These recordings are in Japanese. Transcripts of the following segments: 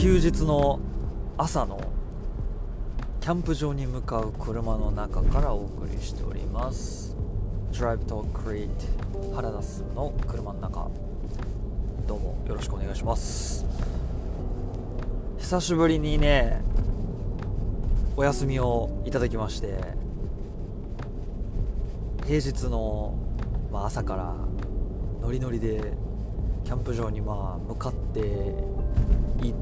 休日の朝のキャンプ場に向かう車の中からお送りしております。Drive to Create 原田進の車の中。どうもよろしくお願いします。久しぶりにねお休みをいただきまして平日の、まあ、朝からノリノリでキャンプ場にまあ向かってい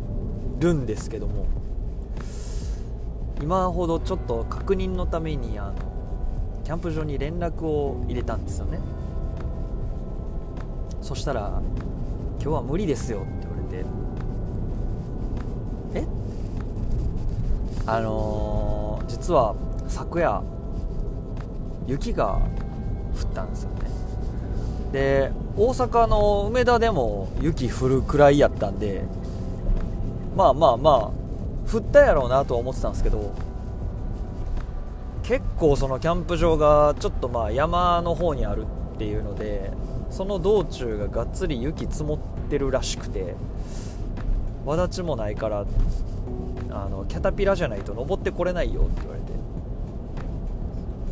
るんですけども今ほどちょっと確認のためにあのキャンプ場に連絡を入れたんですよね。そしたら「今日は無理ですよ」って言われてえ？あのー、実は昨夜雪が降ったんですよね。で大阪の梅田でも雪降るくらいやったんでまあまあまあ降ったやろうなとは思ってたんですけど結構そのキャンプ場がちょっとまあ山の方にあるっていうのでその道中ががっつり雪積もってるらしくてわだちもないからあのキャタピラじゃないと登ってこれないよって言われて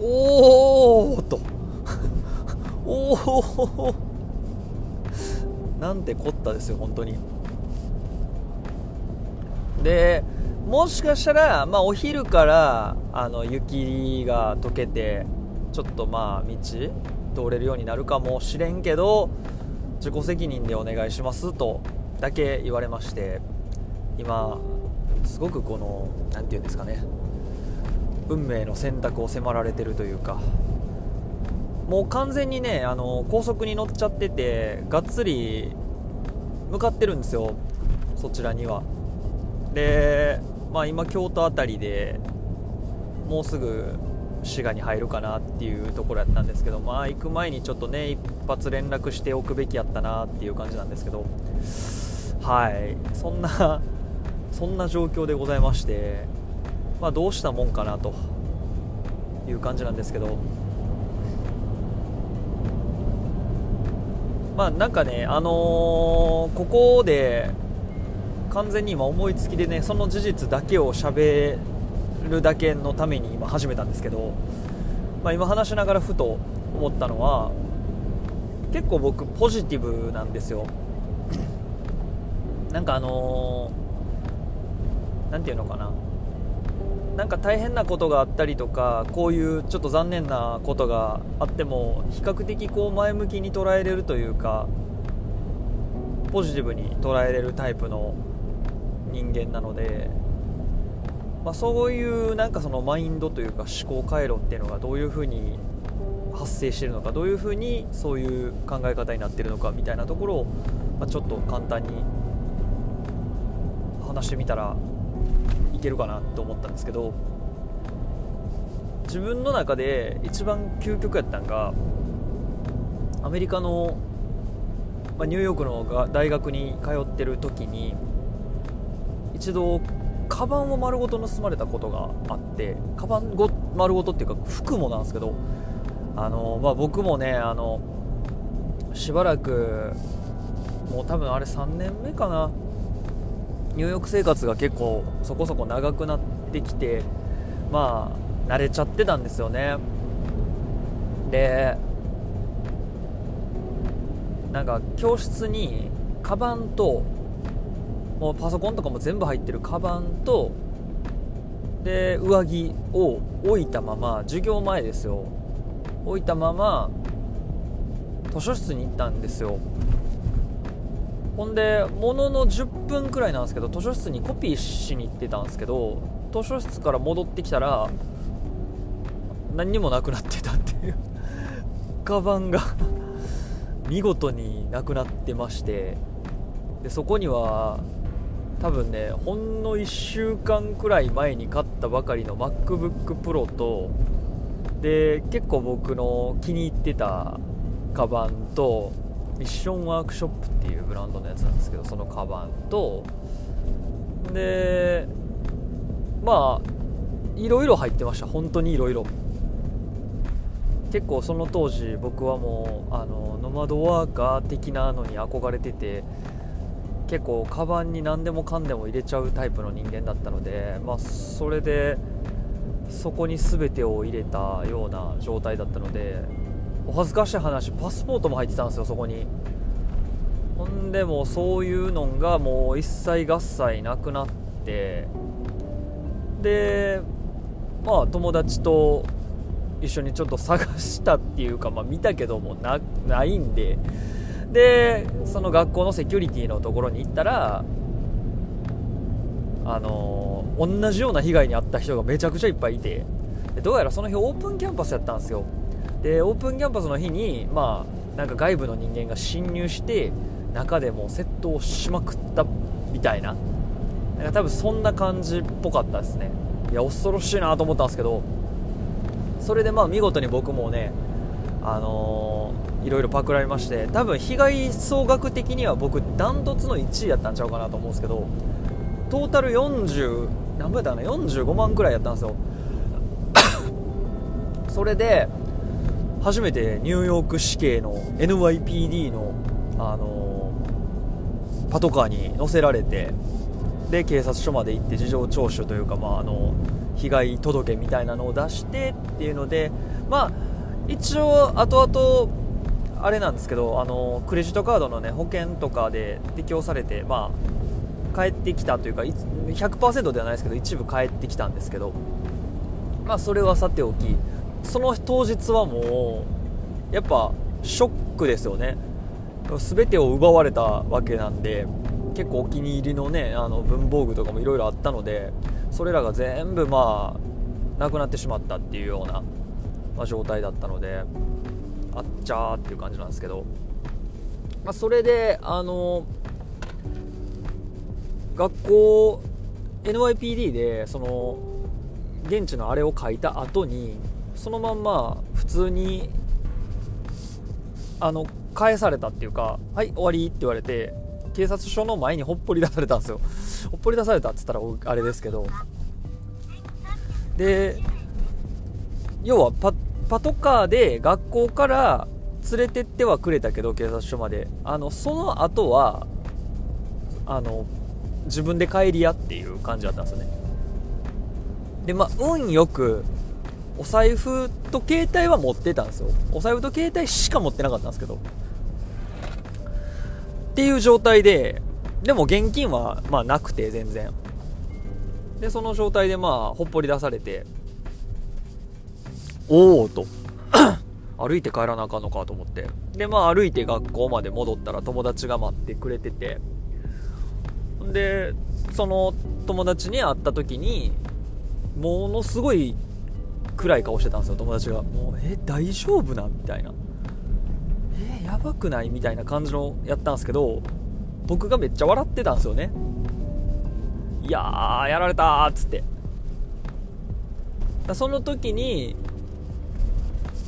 お おとおおなんてこったですよ本当に。でもしかしたら、まあ、お昼からあの雪が溶けてちょっとまあ道通れるようになるかもしれんけど自己責任でお願いしますとだけ言われまして今すごくこの何て言うんですかね運命の選択を迫られてるというかもう完全にねあの高速に乗っちゃっててがっつり向かってるんですよそちらには。でまあ、今京都辺りでもうすぐ滋賀に入るかなっていうところやったんですけどまあ行く前にちょっとね一発連絡しておくべきやったなっていう感じなんですけどはい。そんなそんな状況でございましてまあどうしたもんかなという感じなんですけどまあなんかねあのー、ここで完全に今思いつきでねその事実だけをしゃべるだけのために今始めたんですけど、まあ、今話しながらふと思ったのは結構僕ポジティブなんですよ。なんかあの何、て言うのかな。なんか大変なことがあったりとかこういうちょっと残念なことがあっても比較的こう前向きに捉えれるというかポジティブに捉えれるタイプの人間なので、まあ、そういうなんかそのマインドというか思考回路っていうのがどういうふうに発生してるのかどういうふうにそういう考え方になってるのかみたいなところを、まあ、ちょっと簡単に話してみたらいけるかなと思ったんですけど自分の中で一番究極やったんがアメリカの、まあ、ニューヨークの大学に通ってる時に一度カバンを丸ごと盗まれたことがあってカバンご丸ごとっていうか服もなんですけどあの、まあ、僕もねあのしばらくもう多分あれ3年目かな。ニューヨーク生活が結構そこそこ長くなってきてまあ慣れちゃってたんですよね。でなんか教室にカバンともうパソコンとかも全部入ってるカバンとで上着を置いたまま授業前ですよ。置いたまま図書室に行ったんですよ。ほんでものの10分くらいなんですけど図書室にコピーしに行ってたんですけど図書室から戻ってきたら何にもなくなってたっていう。カバンが見事になくなってまして。でそこには多分ねほんの1週間くらい前に買ったばかりの MacBookPro とで結構僕の気に入ってたカバンとミッションワークショップっていうブランドのやつなんですけどそのカバンとでまあいろいろ入ってました。本当にいろいろ結構その当時僕はもうあのノマドワーカー的なのに憧れてて結構カバンに何でもかんでも入れちゃうタイプの人間だったので、まあ、それでそこに全てを入れたような状態だったのでお恥ずかしい話パスポートも入ってたんですよそこに。ほんでもそういうのがもう一切合切なくなってでまあ友達と一緒にちょっと探したっていうか、まあ、見たけどもなないんででその学校のセキュリティのところに行ったらあのー、同じような被害に遭った人がめちゃくちゃいっぱいいてどうやらその日オープンキャンパスやったんですよ。でオープンキャンパスの日にまあなんか外部の人間が侵入して中でも窃盗しまくったみたいな。なんか多分そんな感じっぽかったですね。いや恐ろしいなと思ったんですけど。それでまあ見事に僕もねあのー、いろいろパクられまして多分被害総額的には僕ダントツの1位やったんちゃうかなと思うんですけどトータル40何倍だな45万くらいやったんですよ。それで初めてニューヨーク市警の NYPD の、あのー、パトカーに乗せられてで警察署まで行って事情聴取というか、まあ、あの被害届みたいなのを出してっていうので、まあ、一応後々あれなんですけどあのクレジットカードの、ね、保険とかで適用されて、まあ、帰ってきたというか100%ではないですけど一部帰ってきたんですけど、まあ、それはさておきその当日はもうやっぱショックですよね。全てを奪われたわけなんで結構お気に入りのねあの文房具とかもいろいろあったのでそれらが全部まあなくなってしまったっていうような、まあ、状態だったのであっちゃーっていう感じなんですけど、まあ、それであの学校 NYPD でその現地のあれを書いた後にそのまんま普通にあの返されたっていうか「はい終わり」って言われて警察署の前にほっぽり出されたんですよ。ほっぽり出されたっつったらあれですけど。で要はパッパトカーで学校から連れてってはくれたけど警察署まで。あのその後はあの自分で帰りやっていう感じだったんですよね。でまあ運よくお財布と携帯は持ってたんですよ。お財布と携帯しか持ってなかったんですけど。っていう状態で、でも現金はまあなくて全然。で、その状態でまあほっぽり出されて、おおと。歩いて帰らなあかんのかと思って。で、まあ歩いて学校まで戻ったら友達が待ってくれてて、で、その友達に会った時に、ものすごい暗い顔してたんですよ、友達が。もう、え、大丈夫な？みたいな。え、やばくない？みたいな感じのやったんですけど僕がめっちゃ笑ってたんですよねいやーやられたっつってその時に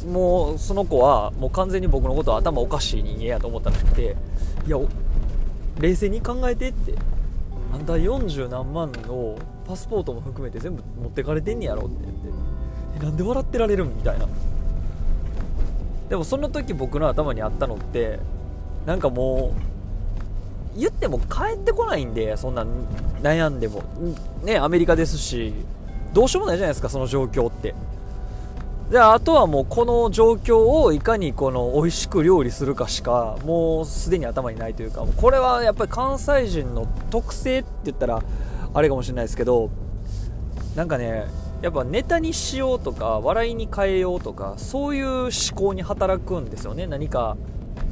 もうその子はもう完全に僕のことは頭おかしい人間やと思ったらしくていや冷静に考えてって。あんた40何万のパスポートも含めて全部持ってかれてんねやろって言って。えなんで笑ってられるんみたいな。でもその時僕の頭にあったのってなんかもう言っても帰ってこないんでそんな悩んでも。ねアメリカですしどうしようもないじゃないですかその状況って。であとはもうこの状況をいかにこの美味しく料理するかしかもうすでに頭にないというかこれはやっぱり関西人の特性って言ったらあれかもしれないですけどなんかねやっぱネタにしようとか笑いに変えようとかそういう思考に働くんですよね。何か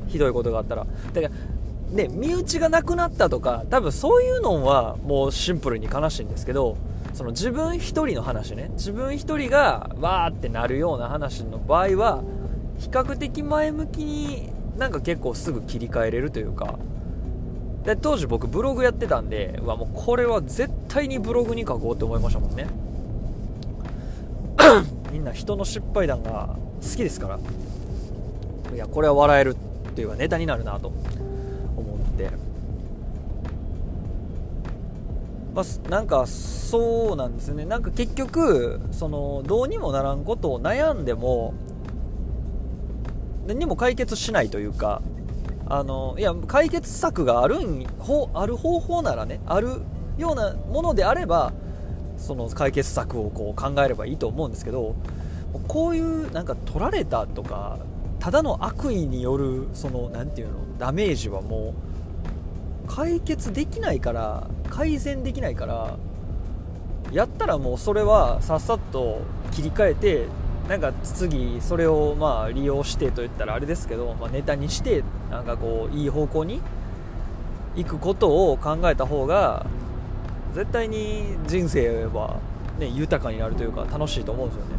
ひどいことがあったら。だからね身内がなくなったとか多分そういうのはもうシンプルに悲しいんですけどその自分一人の話ね。自分一人がわーってなるような話の場合は比較的前向きになんか結構すぐ切り替えれるというか。で当時僕ブログやってたんでうわもうこれは絶対にブログに書こうって思いましたもんね。みんな人の失敗談が好きですから。いやこれは笑えるっていうかネタになるなと思って。まあ、なんかそうなんですね。なんか結局そのどうにもならんことを悩んでも何も解決しないというかあのいや解決策があるんほある方法ならねあるようなものであればその解決策をこう考えればいいと思うんですけどこういうなんか取られたとかただの悪意によるその何て言うのダメージはもう解決できないから改善できないからやったらもうそれはさっさと切り替えてなんか次それをまあ利用してと言ったらあれですけど、まあ、ネタにしてなんかこういい方向に行くことを考えた方が絶対に人生は、ね、豊かになるというか楽しいと思うんですよね。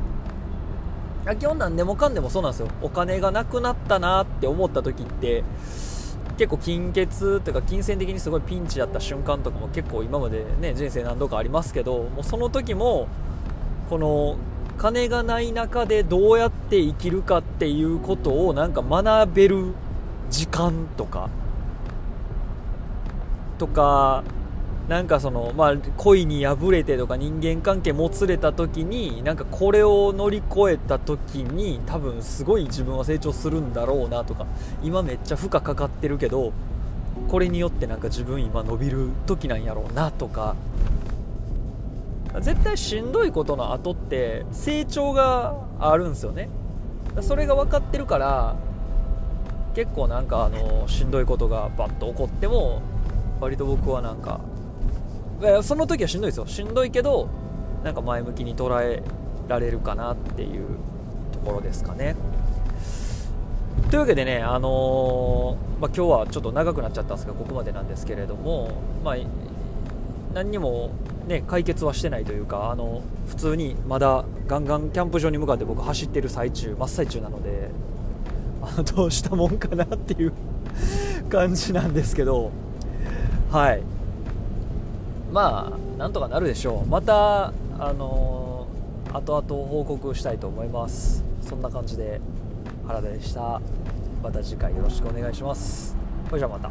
基本なんでもかんでもそうなんですよ。お金がなくなったなって思った時って結構金欠というか金銭的にすごいピンチだった瞬間とかも結構今までね人生何度かありますけどもうその時もこの金がない中でどうやって生きるかっていうことをなんか学べる時間とかとかなんかそのまあ恋に破れてとか人間関係もつれた時になんかこれを乗り越えた時に多分すごい自分は成長するんだろうなとか今めっちゃ負荷かかってるけどこれによってなんか自分今伸びる時なんやろうなとか。絶対しんどいことの後って成長があるんですよね。それが分かってるから結構なんかあのしんどいことがバッと起こっても割と僕はなんかその時はしんどいですよ。しんどいけどなんか前向きに捉えられるかなっていうところですかね。というわけでね、あのー、まあ、今日はちょっと長くなっちゃったんですがここまでなんですけれども、まあ、何にもね、解決はしてないというかあの普通にまだガンガンキャンプ場に向かって僕走ってる最中真っ最中なのであどうしたもんかなっていう感じなんですけどはい。まあなんとかなるでしょう。またあの後々報告したいと思います。そんな感じで原田でした。また次回よろしくお願いします。それじゃあまた。